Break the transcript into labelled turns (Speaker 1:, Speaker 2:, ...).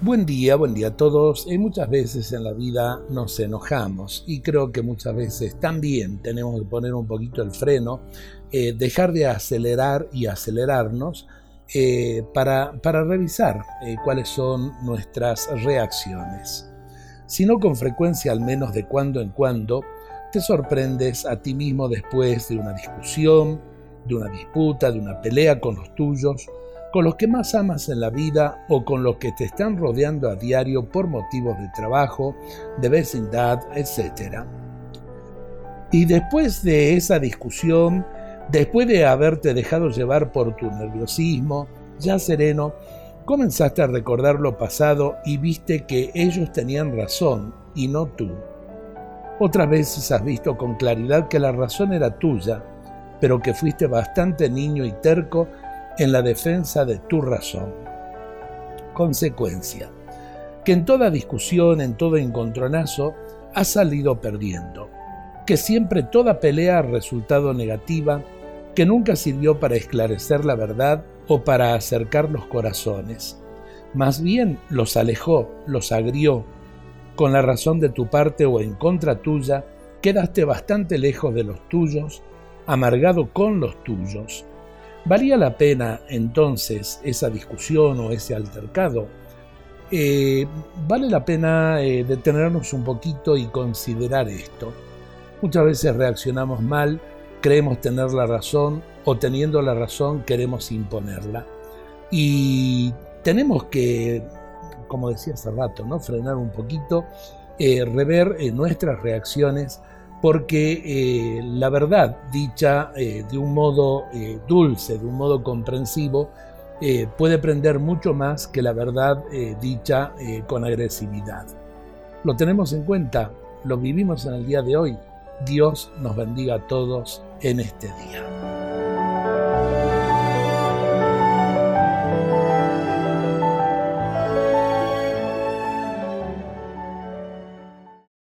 Speaker 1: Buen día, buen día a todos. Y muchas veces en la vida nos enojamos y creo que muchas veces también tenemos que poner un poquito el freno, eh, dejar de acelerar y acelerarnos eh, para, para, revisar eh, cuáles son nuestras reacciones. Si no con frecuencia, al menos de cuando en cuando, te sorprendes a ti mismo después de una discusión, de una disputa, de una pelea con los tuyos, con los que más amas en la vida o con los que te están rodeando a diario por motivos de trabajo, de vecindad, etc. Y después de esa discusión, después de haberte dejado llevar por tu nerviosismo, ya sereno, comenzaste a recordar lo pasado y viste que ellos tenían razón y no tú. Otras veces has visto con claridad que la razón era tuya, pero que fuiste bastante niño y terco en la defensa de tu razón. Consecuencia, que en toda discusión, en todo encontronazo, has salido perdiendo, que siempre toda pelea ha resultado negativa, que nunca sirvió para esclarecer la verdad o para acercar los corazones. Más bien los alejó, los agrió. Con la razón de tu parte o en contra tuya, quedaste bastante lejos de los tuyos, amargado con los tuyos. ¿Valía la pena entonces esa discusión o ese altercado? Eh, vale la pena eh, detenernos un poquito y considerar esto. Muchas veces reaccionamos mal, creemos tener la razón o teniendo la razón queremos imponerla. Y tenemos que, como decía hace rato, ¿no? frenar un poquito, eh, rever nuestras reacciones porque eh, la verdad, dicha eh, de un modo eh, dulce, de un modo comprensivo, puede prender mucho más que la verdad dicha con agresividad. Lo tenemos en cuenta, lo vivimos en el día de hoy. Dios nos bendiga a todos en este día.